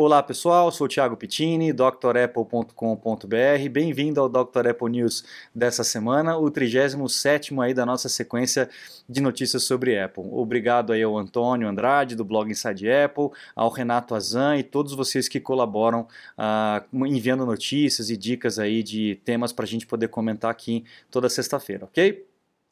Olá pessoal, sou o Thiago Pittini, drapple.com.br. Bem-vindo ao Dr. Apple News dessa semana, o 37º aí da nossa sequência de notícias sobre Apple. Obrigado aí ao Antônio Andrade do blog Inside Apple, ao Renato Azan e todos vocês que colaboram uh, enviando notícias e dicas aí de temas para a gente poder comentar aqui toda sexta-feira, ok?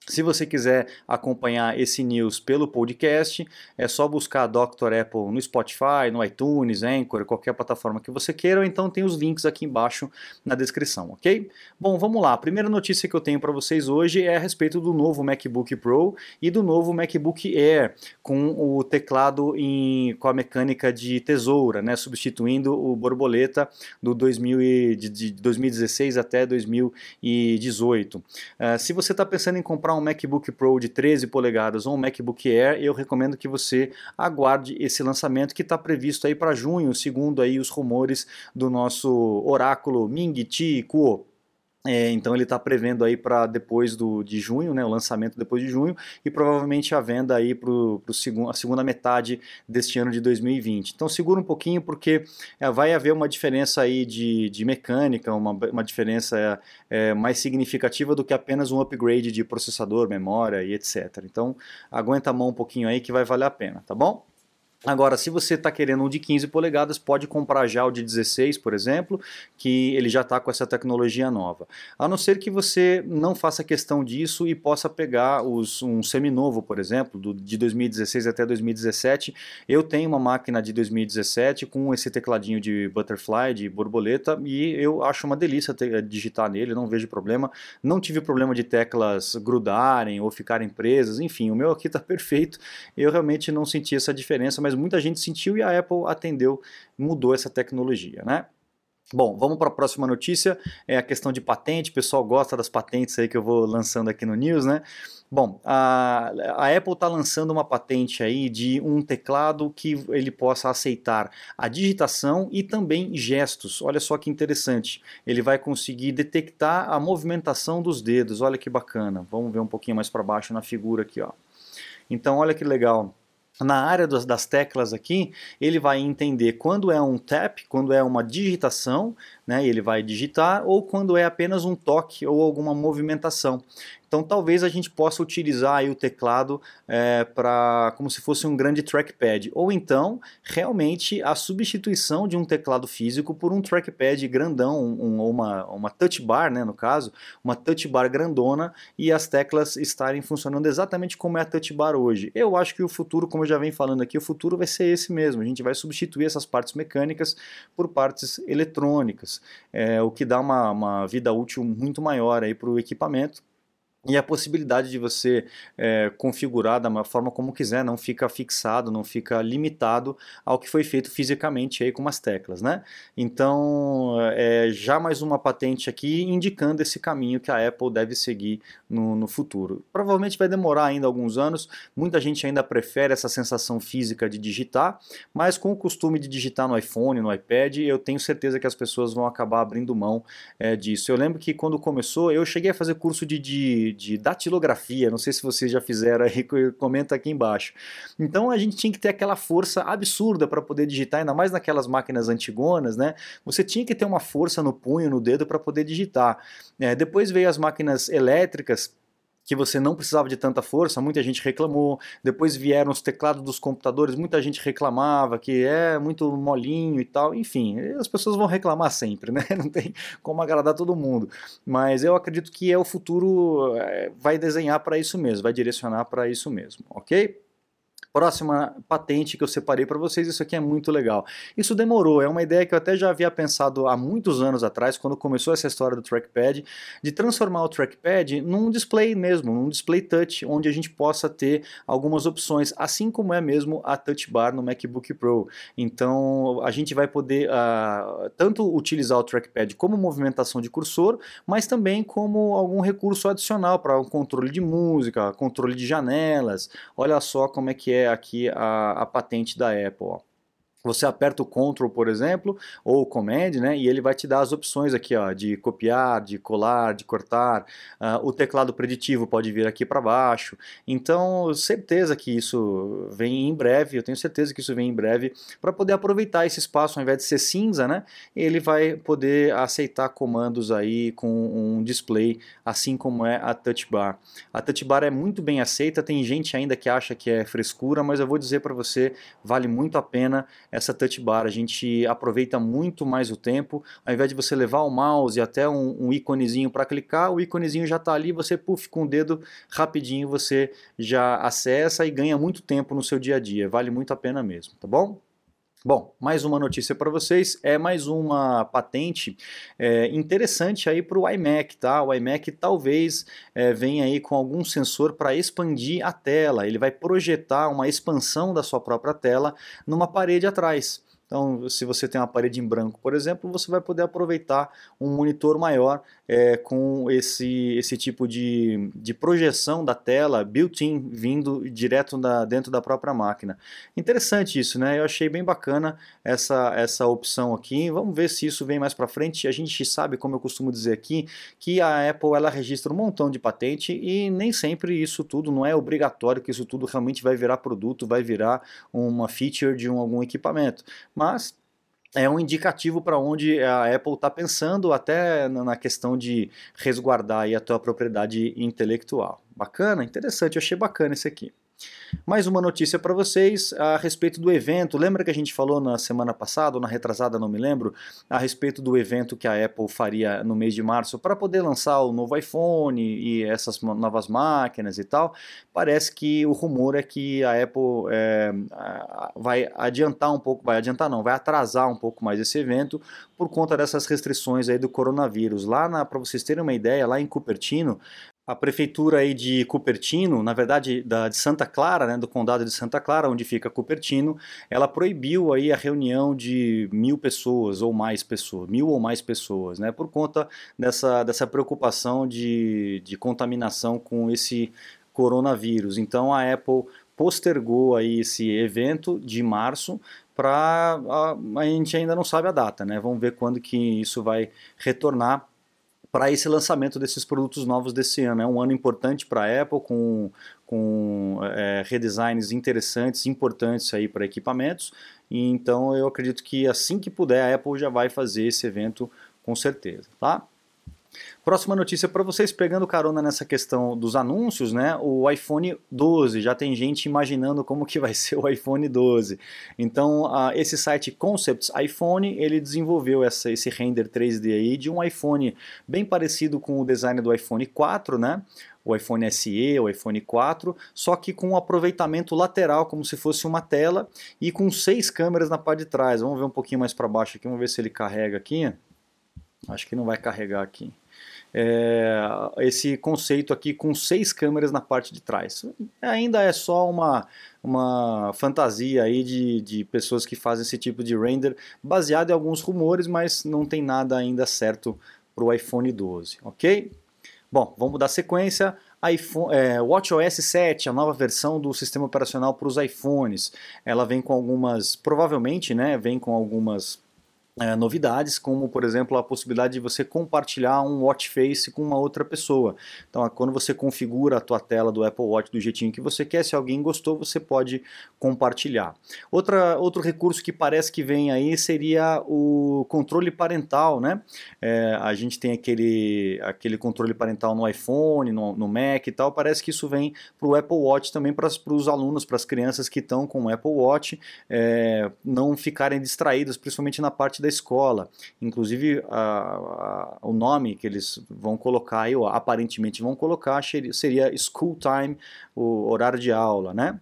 Se você quiser acompanhar esse news pelo podcast, é só buscar Dr. Apple no Spotify, no iTunes, Anchor, qualquer plataforma que você queira, ou então tem os links aqui embaixo na descrição, ok? Bom, vamos lá. A primeira notícia que eu tenho para vocês hoje é a respeito do novo MacBook Pro e do novo MacBook Air, com o teclado em, com a mecânica de tesoura, né, substituindo o borboleta do 2000 e, de, de 2016 até 2018. Uh, se você está pensando em comprar um MacBook Pro de 13 polegadas ou um MacBook Air, eu recomendo que você aguarde esse lançamento que está previsto aí para junho, segundo aí os rumores do nosso oráculo Ming Chi Kuo. É, então ele está prevendo aí para depois do, de junho, né, o lançamento depois de junho e provavelmente a venda aí para a segunda metade deste ano de 2020. Então segura um pouquinho porque é, vai haver uma diferença aí de, de mecânica, uma, uma diferença é, mais significativa do que apenas um upgrade de processador, memória e etc. Então aguenta a mão um pouquinho aí que vai valer a pena, tá bom? Agora, se você está querendo um de 15 polegadas, pode comprar já o de 16, por exemplo, que ele já está com essa tecnologia nova. A não ser que você não faça questão disso e possa pegar os, um seminovo, por exemplo, do, de 2016 até 2017. Eu tenho uma máquina de 2017 com esse tecladinho de butterfly, de borboleta, e eu acho uma delícia ter, digitar nele, não vejo problema. Não tive problema de teclas grudarem ou ficarem presas, enfim, o meu aqui está perfeito. Eu realmente não senti essa diferença, mas muita gente sentiu e a Apple atendeu, mudou essa tecnologia, né? Bom, vamos para a próxima notícia, é a questão de patente, o pessoal gosta das patentes aí que eu vou lançando aqui no News, né? Bom, a, a Apple está lançando uma patente aí de um teclado que ele possa aceitar a digitação e também gestos. Olha só que interessante. Ele vai conseguir detectar a movimentação dos dedos. Olha que bacana. Vamos ver um pouquinho mais para baixo na figura aqui, ó. Então, olha que legal na área das, teclas aqui, ele vai entender quando é um tap, quando é uma digitação, né, ele vai digitar, ou quando é apenas um toque ou alguma movimentação. Então talvez a gente possa utilizar o teclado é, para como se fosse um grande trackpad, ou então realmente a substituição de um teclado físico por um trackpad grandão, um, uma, uma touch bar, né, no caso, uma touch bar grandona e as teclas estarem funcionando exatamente como é a touch bar hoje. Eu acho que o futuro, como eu já venho falando aqui, o futuro vai ser esse mesmo. A gente vai substituir essas partes mecânicas por partes eletrônicas, é, o que dá uma, uma vida útil muito maior para o equipamento e a possibilidade de você é, configurar da forma como quiser, não fica fixado, não fica limitado ao que foi feito fisicamente aí com umas teclas, né? Então, é, já mais uma patente aqui indicando esse caminho que a Apple deve seguir no, no futuro. Provavelmente vai demorar ainda alguns anos, muita gente ainda prefere essa sensação física de digitar, mas com o costume de digitar no iPhone, no iPad, eu tenho certeza que as pessoas vão acabar abrindo mão é, disso. Eu lembro que quando começou, eu cheguei a fazer curso de, de de datilografia, não sei se vocês já fizeram aí, comenta aqui embaixo. Então a gente tinha que ter aquela força absurda para poder digitar, ainda mais naquelas máquinas antigonas, né? Você tinha que ter uma força no punho, no dedo para poder digitar. É, depois veio as máquinas elétricas, que você não precisava de tanta força, muita gente reclamou. Depois vieram os teclados dos computadores, muita gente reclamava que é muito molinho e tal. Enfim, as pessoas vão reclamar sempre, né? Não tem como agradar todo mundo. Mas eu acredito que é o futuro é, vai desenhar para isso mesmo, vai direcionar para isso mesmo, ok? Próxima patente que eu separei para vocês, isso aqui é muito legal. Isso demorou, é uma ideia que eu até já havia pensado há muitos anos atrás, quando começou essa história do trackpad, de transformar o trackpad num display mesmo, num display touch, onde a gente possa ter algumas opções, assim como é mesmo a touch bar no MacBook Pro. Então a gente vai poder uh, tanto utilizar o trackpad como movimentação de cursor, mas também como algum recurso adicional para um controle de música, controle de janelas. Olha só como é que é aqui a, a patente da Apple. Ó. você aperta o Ctrl, por exemplo, ou o Command, né, e ele vai te dar as opções aqui, ó, de copiar, de colar, de cortar. Uh, o teclado preditivo pode vir aqui para baixo. Então, certeza que isso vem em breve. Eu tenho certeza que isso vem em breve para poder aproveitar esse espaço, ao invés de ser cinza, né, ele vai poder aceitar comandos aí com um display, assim como é a Touch Bar. A Touch Bar é muito bem aceita. Tem gente ainda que acha que é frescura, mas eu vou dizer para você, vale muito a pena essa touch bar. A gente aproveita muito mais o tempo. Ao invés de você levar o mouse até um, um íconezinho para clicar, o íconezinho já está ali, você puff com o dedo rapidinho você já acessa e ganha muito tempo no seu dia a dia. Vale muito a pena mesmo, tá bom? Bom, mais uma notícia para vocês, é mais uma patente é, interessante aí para o iMac, tá? O iMac talvez é, venha aí com algum sensor para expandir a tela, ele vai projetar uma expansão da sua própria tela numa parede atrás. Então, se você tem uma parede em branco, por exemplo, você vai poder aproveitar um monitor maior é, com esse, esse tipo de, de projeção da tela built-in vindo direto da, dentro da própria máquina. Interessante isso, né? Eu achei bem bacana essa, essa opção aqui. Vamos ver se isso vem mais para frente. A gente sabe, como eu costumo dizer aqui, que a Apple ela registra um montão de patente e nem sempre isso tudo não é obrigatório que isso tudo realmente vai virar produto, vai virar uma feature de um, algum equipamento mas é um indicativo para onde a Apple está pensando até na questão de resguardar a tua propriedade intelectual. Bacana, interessante, eu achei bacana esse aqui. Mais uma notícia para vocês a respeito do evento. Lembra que a gente falou na semana passada, ou na retrasada, não me lembro, a respeito do evento que a Apple faria no mês de março para poder lançar o novo iPhone e essas novas máquinas e tal? Parece que o rumor é que a Apple é, vai adiantar um pouco, vai adiantar não, vai atrasar um pouco mais esse evento por conta dessas restrições aí do coronavírus. Lá, para vocês terem uma ideia, lá em Cupertino, a prefeitura aí de Cupertino, na verdade da, de Santa Clara, né, do condado de Santa Clara, onde fica Cupertino, ela proibiu aí a reunião de mil pessoas ou mais pessoas, mil ou mais pessoas, né, por conta dessa, dessa preocupação de, de contaminação com esse coronavírus. Então a Apple postergou aí esse evento de março para a, a gente ainda não sabe a data, né? Vamos ver quando que isso vai retornar para esse lançamento desses produtos novos desse ano. É um ano importante para a Apple, com, com é, redesigns interessantes, importantes aí para equipamentos. E então eu acredito que assim que puder a Apple já vai fazer esse evento com certeza, tá? Próxima notícia para vocês, pegando carona nessa questão dos anúncios, né? O iPhone 12, já tem gente imaginando como que vai ser o iPhone 12. Então, uh, esse site Concepts iPhone, ele desenvolveu essa, esse render 3D aí de um iPhone bem parecido com o design do iPhone 4, né? o iPhone SE, o iPhone 4, só que com um aproveitamento lateral, como se fosse uma tela, e com seis câmeras na parte de trás. Vamos ver um pouquinho mais para baixo aqui, vamos ver se ele carrega aqui. Acho que não vai carregar aqui é, esse conceito aqui com seis câmeras na parte de trás. Ainda é só uma, uma fantasia aí de, de pessoas que fazem esse tipo de render, baseado em alguns rumores, mas não tem nada ainda certo para o iPhone 12, ok? Bom, vamos dar sequência. iPhone, é, WatchOS 7, a nova versão do sistema operacional para os iPhones. Ela vem com algumas, provavelmente, né, vem com algumas é, novidades, como por exemplo a possibilidade de você compartilhar um watch face com uma outra pessoa. Então, quando você configura a tua tela do Apple Watch do jeitinho que você quer, se alguém gostou, você pode compartilhar. Outra, outro recurso que parece que vem aí seria o controle parental, né? É, a gente tem aquele, aquele controle parental no iPhone, no, no Mac e tal. Parece que isso vem para o Apple Watch também para os alunos, para as crianças que estão com o Apple Watch, é, não ficarem distraídas, principalmente na parte da escola. Inclusive, a, a, o nome que eles vão colocar, ou aparentemente vão colocar, seria School Time, o horário de aula, né?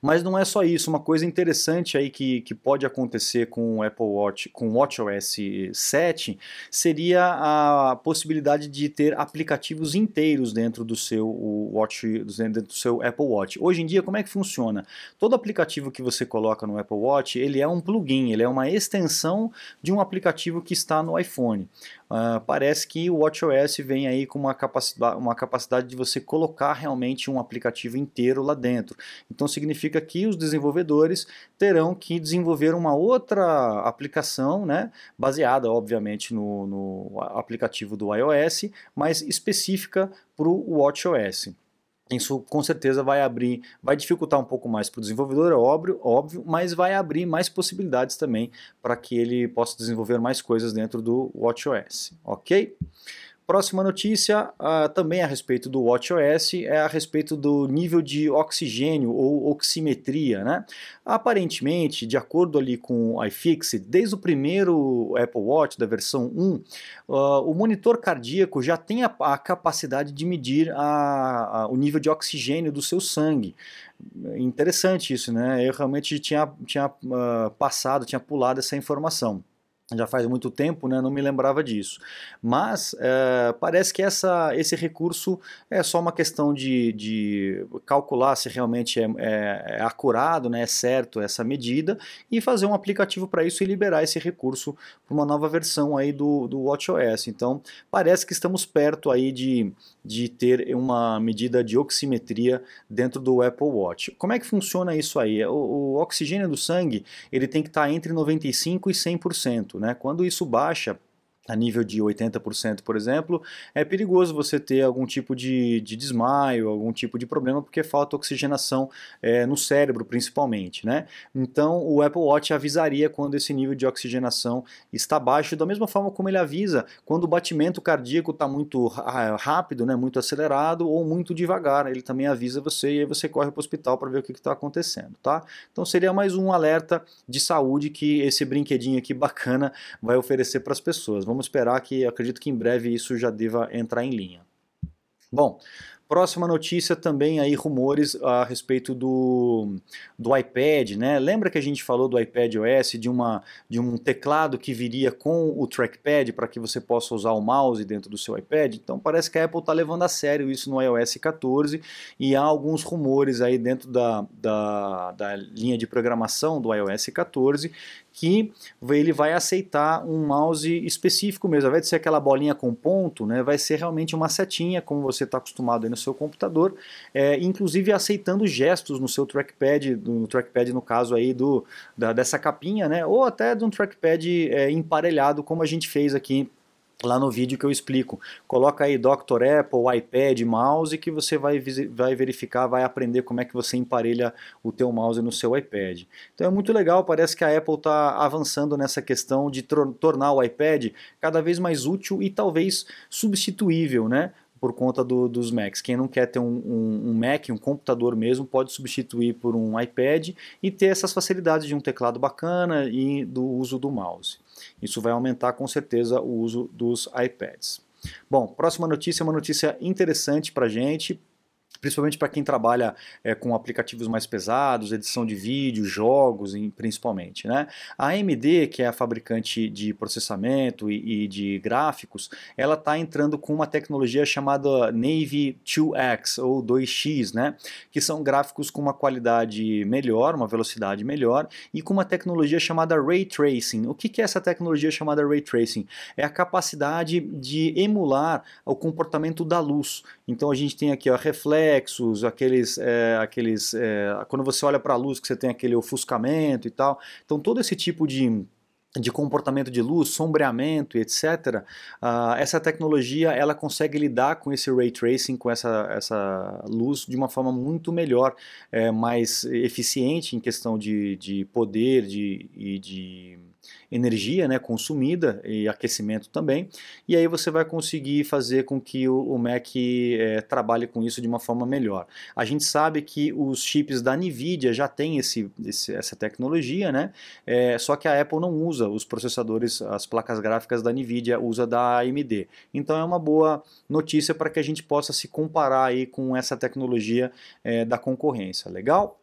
Mas não é só isso, uma coisa interessante aí que, que pode acontecer com o Apple Watch, com o WatchOS 7, seria a possibilidade de ter aplicativos inteiros dentro do seu Watch, dentro do seu Apple Watch. Hoje em dia, como é que funciona? Todo aplicativo que você coloca no Apple Watch, ele é um plugin, ele é uma extensão de um aplicativo que está no iPhone. Uh, parece que o WatchOS vem aí com uma capacidade, uma capacidade de você colocar realmente um aplicativo inteiro lá dentro. Então, significa que os desenvolvedores terão que desenvolver uma outra aplicação, né, baseada, obviamente, no, no aplicativo do iOS, mas específica para o WatchOS. Isso com certeza vai abrir, vai dificultar um pouco mais para o desenvolvedor, é óbvio, óbvio, mas vai abrir mais possibilidades também para que ele possa desenvolver mais coisas dentro do WatchOS, ok? Próxima notícia, uh, também a respeito do WatchOS, é a respeito do nível de oxigênio ou oximetria. Né? Aparentemente, de acordo ali com o iFixit, desde o primeiro Apple Watch da versão 1, uh, ah, o monitor cardíaco já tem a, a capacidade de medir a, a, o nível de oxigênio do seu sangue. Interessante isso, né? Eu realmente tinha, tinha uh, passado, tinha pulado essa informação já faz muito tempo, né, não me lembrava disso. Mas é, parece que essa, esse recurso é só uma questão de, de calcular se realmente é, é, é, acurado, né, é certo essa medida, e fazer um aplicativo para isso e liberar esse recurso para uma nova versão aí do, do WatchOS. Então parece que estamos perto aí de, de ter uma medida de oximetria dentro do Apple Watch. Como é que funciona isso aí? O, o oxigênio do sangue ele tem que estar entre 95% e 100%. Né? Quando isso baixa a nível de 80%, por exemplo, é perigoso você ter algum tipo de, de desmaio, algum tipo de problema, porque falta oxigenação é, no cérebro, principalmente. Né? Então, o Apple Watch avisaria quando esse nível de oxigenação está baixo, da mesma forma como ele avisa quando o batimento cardíaco está muito rápido, né, muito acelerado ou muito devagar. Ele também avisa você e aí você corre para o hospital para ver o que está acontecendo. Tá? Então, seria mais um alerta de saúde que esse brinquedinho aqui bacana vai oferecer para as pessoas. Vamos esperar que acredito que em breve isso já deva entrar em linha. Bom, Próxima notícia também aí rumores a respeito do, do iPad, né? Lembra que a gente falou do iPad OS de uma de um teclado que viria com o trackpad para que você possa usar o mouse dentro do seu iPad? Então parece que a Apple está levando a sério isso no iOS 14 e há alguns rumores aí dentro da, da, da linha de programação do iOS 14 que ele vai aceitar um mouse específico mesmo, ao invés de ser aquela bolinha com ponto, né, vai ser realmente uma setinha, como você está acostumado no seu computador, é, inclusive aceitando gestos no seu trackpad, no trackpad no caso aí do, da, dessa capinha, né, ou até de um trackpad é, emparelhado, como a gente fez aqui lá no vídeo que eu explico. Coloca aí Dr. Apple, iPad, mouse que você vai, vai verificar, vai aprender como é que você emparelha o teu mouse no seu iPad. Então é muito legal, parece que a Apple está avançando nessa questão de tornar o iPad cada vez mais útil e talvez substituível, né? por conta do, dos Macs. Quem não quer ter um, um, um, Mac, um computador mesmo, pode substituir por um iPad e ter essas facilidades de um teclado bacana e do uso do mouse. Isso vai aumentar com certeza o uso dos iPads. Bom, próxima notícia é uma notícia interessante para a gente, principalmente para quem trabalha é, com aplicativos mais pesados, edição de vídeo, jogos, principalmente. Né? A AMD, que é a fabricante de processamento e, e de gráficos, ela está entrando com uma tecnologia chamada Navy 2X ou 2X, né? que são gráficos com uma qualidade melhor, uma velocidade melhor e com uma tecnologia chamada Ray Tracing. O que, que é essa tecnologia chamada Ray Tracing? É a capacidade de emular o comportamento da luz. Então a gente tem aqui ó, reflexo, reflexos, aqueles, é, aqueles é, quando você olha para a luz que você tem aquele ofuscamento e tal. Então todo esse tipo de de comportamento de luz, sombreamento etc. Uh, ah, essa tecnologia ela consegue lidar com esse ray tracing, com essa, essa luz de uma forma muito melhor, é, mais eficiente em questão de, de poder de, e de energia né, consumida e aquecimento também, e aí você vai conseguir fazer com que o, Mac é, trabalhe com isso de uma forma melhor. A gente sabe que os chips da NVIDIA já têm esse, esse essa tecnologia, né? É, só que a Apple não usa os processadores, as placas gráficas da NVIDIA, usa da AMD. Então é uma boa notícia para que a gente possa se comparar aí com essa tecnologia é, da concorrência. Legal?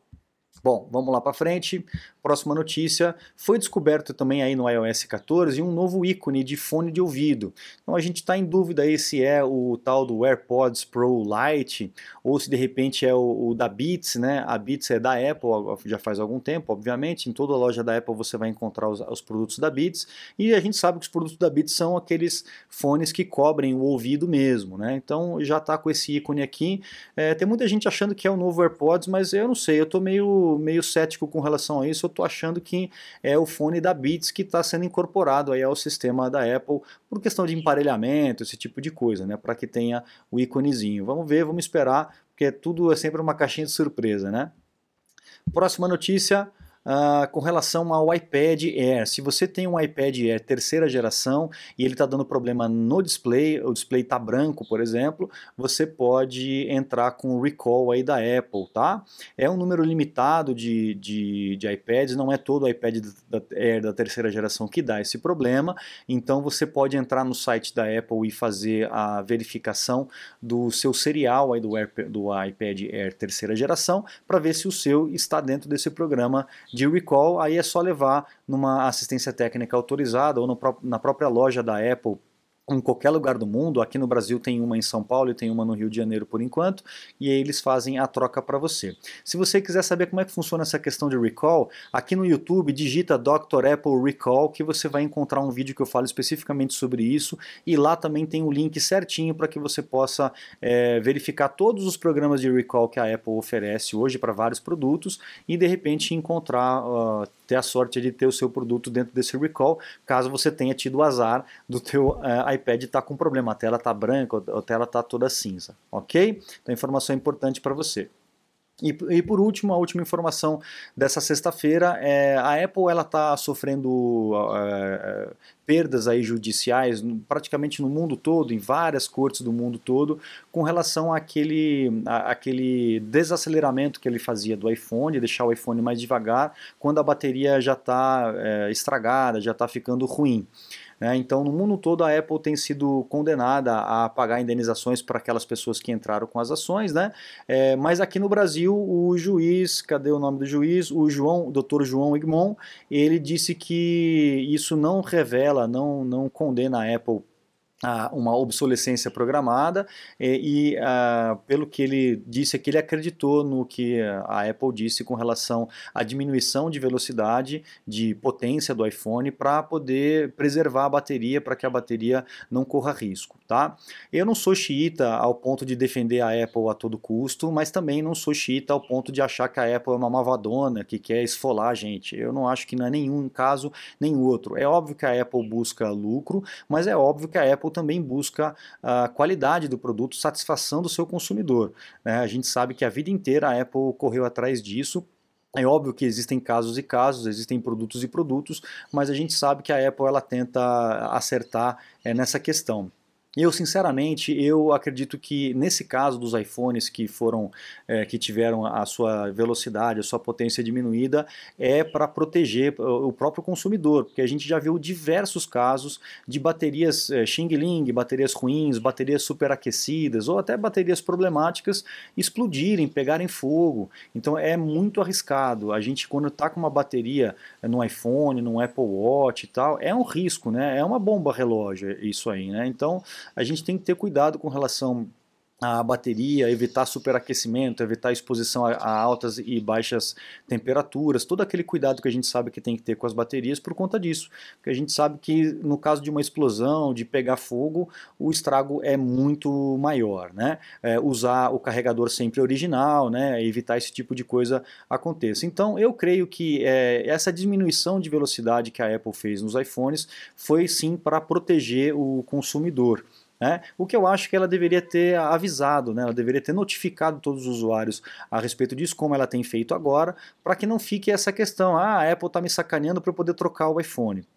Bom, vamos lá para frente. Próxima notícia, foi descoberto também aí no iOS 14 um novo ícone de fone de ouvido. Então a gente está em dúvida aí se é o tal do AirPods Pro Lite ou se de repente é o, o, da Beats, né? A Beats é da Apple já faz algum tempo, obviamente. Em toda loja da Apple você vai encontrar os, os produtos da Beats e a gente sabe que os produtos da Beats são aqueles fones que cobrem o ouvido mesmo, né? Então já está com esse ícone aqui. É, tem muita gente achando que é o novo AirPods, mas eu não sei, eu estou meio, meio cético com relação a isso eu achando que é o fone da Beats que está sendo incorporado aí ao sistema da Apple por questão de emparelhamento, esse tipo de coisa, né? Para que tenha o íconezinho. Vamos ver, vamos esperar, porque tudo é sempre uma caixinha de surpresa, né? Próxima notícia. Uh, com relação ao iPad Air. Se você tem um iPad Air terceira geração e ele está dando problema no display, o display está branco, por exemplo, você pode entrar com o recall aí da Apple, tá? É um número limitado de, de, de iPads, não é todo o iPad da, Air da terceira geração que dá esse problema, então você pode entrar no site da Apple e fazer a verificação do seu serial aí do, Air, do iPad Air terceira geração para ver se o seu está dentro desse programa de recall, aí é só levar numa assistência técnica autorizada ou no, na própria loja da Apple em qualquer lugar do mundo. Aqui no Brasil tem uma em São Paulo e tem uma no Rio de Janeiro por enquanto, e aí eles fazem a troca para você. Se você quiser saber como é que funciona essa questão de recall, aqui no YouTube digita Dr. Apple Recall que você vai encontrar um vídeo que eu falo especificamente sobre isso, e lá também tem o um link certinho para que você possa é, verificar todos os programas de recall que a Apple oferece hoje para vários produtos e de repente encontrar uh, ter a sorte de ter o seu produto dentro desse recall, caso você tenha tido o azar do teu uh, iPad estar tá com problema, a tela está branca, a tela está toda cinza, ok? Então informação importante para você. E, e, por último, a última informação dessa sexta-feira é a Apple ela está sofrendo é, perdas aí judiciais praticamente no mundo todo, em várias cortes do mundo todo, com relação àquele, àquele desaceleramento que ele fazia do iPhone, deixar o iPhone mais devagar quando a bateria já está é, estragada, já está ficando ruim. Né? Então, no mundo todo, a Apple tem sido condenada a pagar indenizações para aquelas pessoas que entraram com as ações, né? É, mas aqui no Brasil, o juiz, cadê o nome do juiz? O João, o Dr. João Igmon, ele disse que isso não revela, não, não condena a Apple uma obsolescência programada e, e uh, pelo que ele disse é que ele acreditou no que a Apple disse com relação à diminuição de velocidade de potência do iPhone para poder preservar a bateria para que a bateria não corra risco, tá? Eu não sou xiita ao ponto de defender a Apple a todo custo, mas também não sou xiita ao ponto de achar que a Apple é uma malvadona que quer esfolar a gente. Eu não acho que não é nenhum caso nem outro. É óbvio que a Apple busca lucro, mas é óbvio que a Apple Também busca a qualidade do produto, satisfação do seu consumidor. Né? A gente sabe que a vida inteira a Apple correu atrás disso é óbvio que existem casos e casos, existem produtos e produtos, mas a gente sabe que a Apple ela tenta acertar é, nessa questão. Eu, sinceramente, eu acredito que nesse caso dos iPhones que foram, é, que tiveram a sua velocidade, a sua potência diminuída, é para proteger o próprio consumidor, porque a gente já viu diversos casos de baterias é, Xing Ling, baterias ruins, baterias superaquecidas ou até baterias problemáticas explodirem, pegarem fogo. Então é muito arriscado. A gente, quando está com uma bateria no iPhone, no Apple Watch e tal, é um risco, né? É uma bomba relógio isso aí, né? Então a gente tem que ter cuidado com relação a bateria, evitar superaquecimento, evitar exposição a, a, altas e baixas temperaturas, todo aquele cuidado que a gente sabe que tem que ter com as baterias por conta disso. Porque a gente sabe que no caso de uma explosão, de pegar fogo, o estrago é muito maior. Né? É, usar o carregador sempre original, né? evitar esse tipo de coisa aconteça. Então eu creio que é, essa diminuição de velocidade que a Apple fez nos iPhones foi sim para proteger o consumidor. Né? O que eu acho que ela deveria ter avisado, né? ela deveria ter notificado todos os usuários a respeito disso, como ela tem feito agora, para que não fique essa questão, ah, a Apple está me sacaneando para eu poder trocar o iPhone.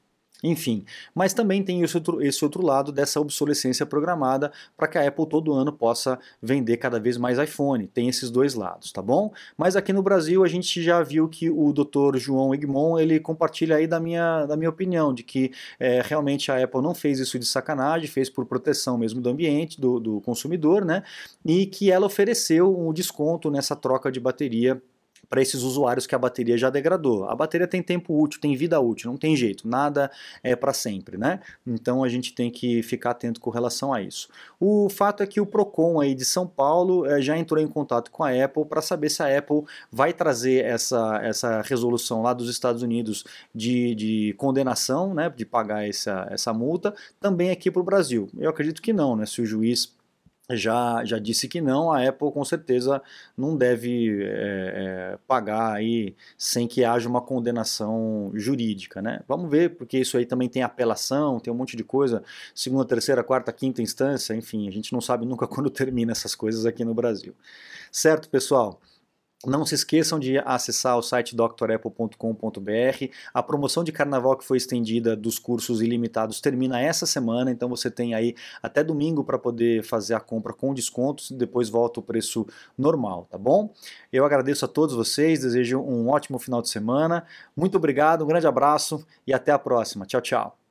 Enfim, mas também tem esse outro, esse outro lado dessa obsolescência programada para que a Apple todo ano possa vender cada vez mais iPhone. Tem esses dois lados, tá bom? Mas aqui no Brasil a gente já viu que o Dr. João Egmont ele compartilha aí da minha, da minha opinião, de que é, realmente a Apple não fez isso de sacanagem, fez por proteção mesmo do ambiente, do, do consumidor, né? E que ela ofereceu um desconto nessa troca de bateria para esses usuários que a bateria já degradou. A bateria tem tempo útil, tem vida útil, não tem jeito, nada é para sempre, né? Então a gente tem que ficar atento com relação a isso. O fato é que o Procon aí de São Paulo é, já entrou em contato com a Apple para saber se a Apple vai trazer essa, essa resolução lá dos Estados Unidos de, de condenação, né, de pagar essa, essa multa, também aqui para o Brasil. Eu acredito que não, né? Se o juiz já, já disse que não, a Apple com certeza não deve é, é, pagar aí sem que haja uma condenação jurídica, né? Vamos ver, porque isso aí também tem apelação, tem um monte de coisa, segunda, terceira, quarta, quinta instância, enfim, a gente não sabe nunca quando termina essas coisas aqui no Brasil. Certo, pessoal? Não se esqueçam de acessar o site drapple.com.br. A promoção de carnaval que foi estendida dos cursos ilimitados termina essa semana, então você tem aí até domingo para poder fazer a compra com descontos depois volta o preço normal, tá bom? Eu agradeço a todos vocês, desejo um ótimo final de semana. Muito obrigado, um grande abraço e até a próxima. Tchau, tchau.